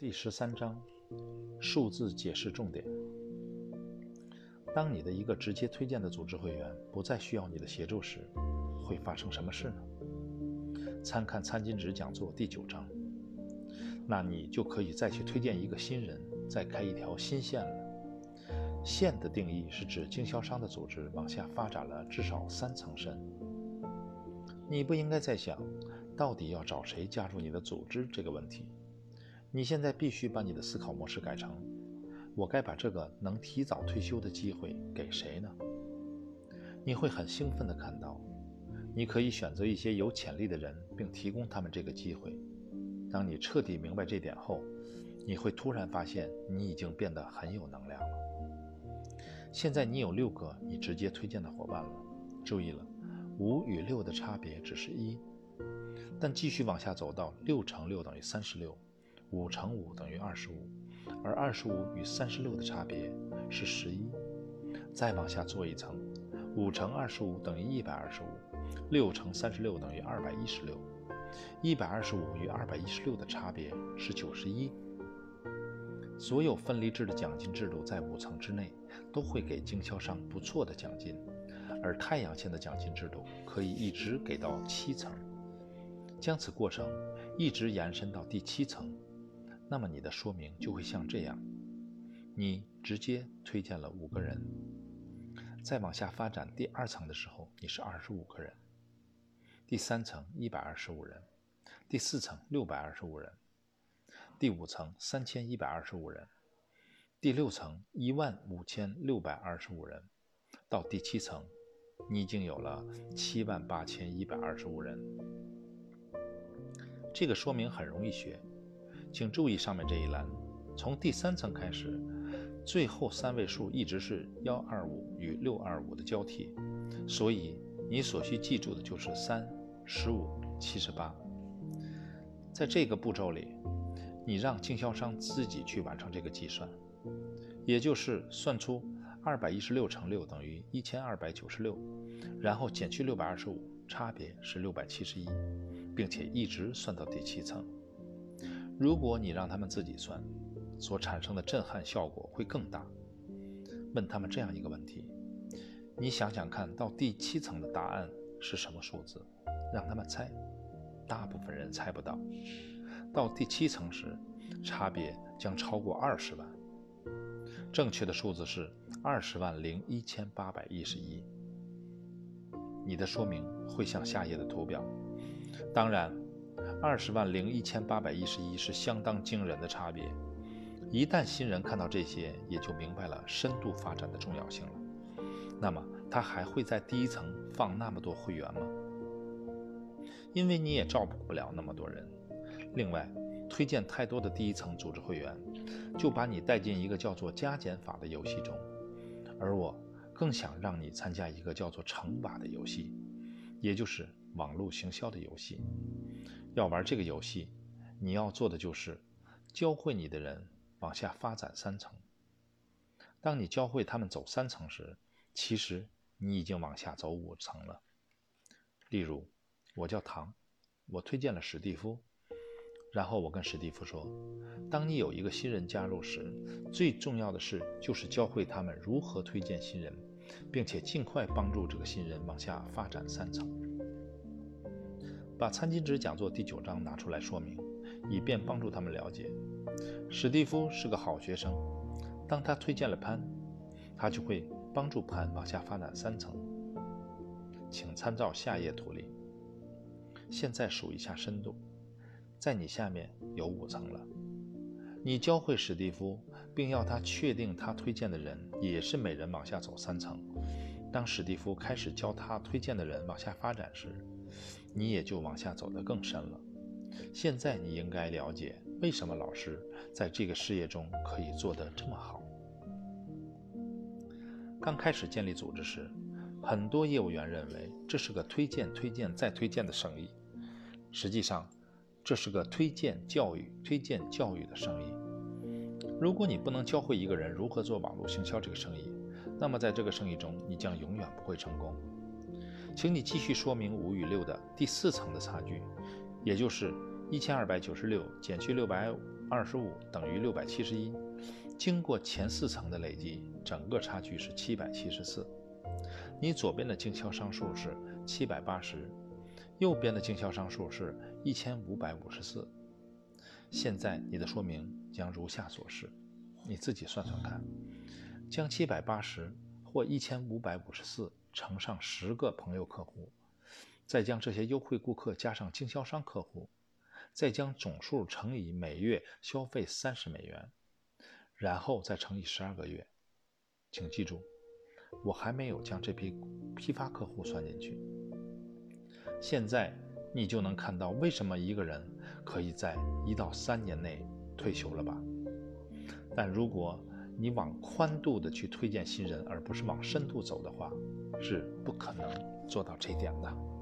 第十三章，数字解释重点。当你的一个直接推荐的组织会员不再需要你的协助时，会发生什么事呢？参看餐巾纸讲座第九章。那你就可以再去推荐一个新人，再开一条新线了。线的定义是指经销商的组织往下发展了至少三层深。你不应该再想到底要找谁加入你的组织这个问题。你现在必须把你的思考模式改成：我该把这个能提早退休的机会给谁呢？你会很兴奋地看到，你可以选择一些有潜力的人，并提供他们这个机会。当你彻底明白这点后，你会突然发现你已经变得很有能量了。现在你有六个你直接推荐的伙伴了。注意了，五与六的差别只是一，但继续往下走到六乘六等于三十六。五乘五等于二十五，而二十五与三十六的差别是十一。再往下做一层，五乘二十五等于一百二十五，六乘三十六等于二百一十六。一百二十五与二百一十六的差别是九十一。所有分离制的奖金制度在五层之内都会给经销商不错的奖金，而太阳线的奖金制度可以一直给到七层，将此过程一直延伸到第七层。那么你的说明就会像这样：你直接推荐了五个人，再往下发展第二层的时候，你是二十五个人；第三层一百二十五人；第四层六百二十五人；第五层三千一百二十五人；第六层一万五千六百二十五人；到第七层，你已经有了七万八千一百二十五人。这个说明很容易学。请注意上面这一栏，从第三层开始，最后三位数一直是幺二五与六二五的交替，所以你所需记住的就是三、十五、七十八。在这个步骤里，你让经销商自己去完成这个计算，也就是算出二百一十六乘六等于一千二百九十六，然后减去六百二十五，差别是六百七十一，并且一直算到第七层。如果你让他们自己算，所产生的震撼效果会更大。问他们这样一个问题：你想想看到第七层的答案是什么数字？让他们猜。大部分人猜不到。到第七层时，差别将超过二十万。正确的数字是二十万零一千八百一十一。你的说明会像下页的图表。当然。二十万零一千八百一十一是相当惊人的差别。一旦新人看到这些，也就明白了深度发展的重要性了。那么他还会在第一层放那么多会员吗？因为你也照顾不了那么多人。另外，推荐太多的第一层组织会员，就把你带进一个叫做加减法的游戏中。而我更想让你参加一个叫做乘法的游戏，也就是网络行销的游戏。要玩这个游戏，你要做的就是教会你的人往下发展三层。当你教会他们走三层时，其实你已经往下走五层了。例如，我叫唐，我推荐了史蒂夫，然后我跟史蒂夫说：当你有一个新人加入时，最重要的事就是教会他们如何推荐新人，并且尽快帮助这个新人往下发展三层。把餐巾纸讲座第九章拿出来说明，以便帮助他们了解。史蒂夫是个好学生，当他推荐了潘，他就会帮助潘往下发展三层。请参照下页图例。现在数一下深度，在你下面有五层了。你教会史蒂夫，并要他确定他推荐的人也是每人往下走三层。当史蒂夫开始教他推荐的人往下发展时，你也就往下走得更深了。现在你应该了解为什么老师在这个事业中可以做得这么好。刚开始建立组织时，很多业务员认为这是个推荐、推荐再推荐的生意。实际上，这是个推荐教育、推荐教育的生意。如果你不能教会一个人如何做网络行销这个生意，那么在这个生意中你将永远不会成功。请你继续说明五与六的第四层的差距，也就是一千二百九十六减去六百二十五等于六百七十一。经过前四层的累积，整个差距是七百七十四。你左边的经销商数是七百八十，右边的经销商数是一千五百五十四。现在你的说明将如下所示，你自己算算看，将七百八十或一千五百五十四乘上十个朋友客户，再将这些优惠顾客加上经销商客户，再将总数乘以每月消费三十美元。然后再乘以十二个月，请记住，我还没有将这批批发客户算进去。现在你就能看到为什么一个人可以在一到三年内退休了吧？但如果你往宽度的去推荐新人，而不是往深度走的话，是不可能做到这一点的。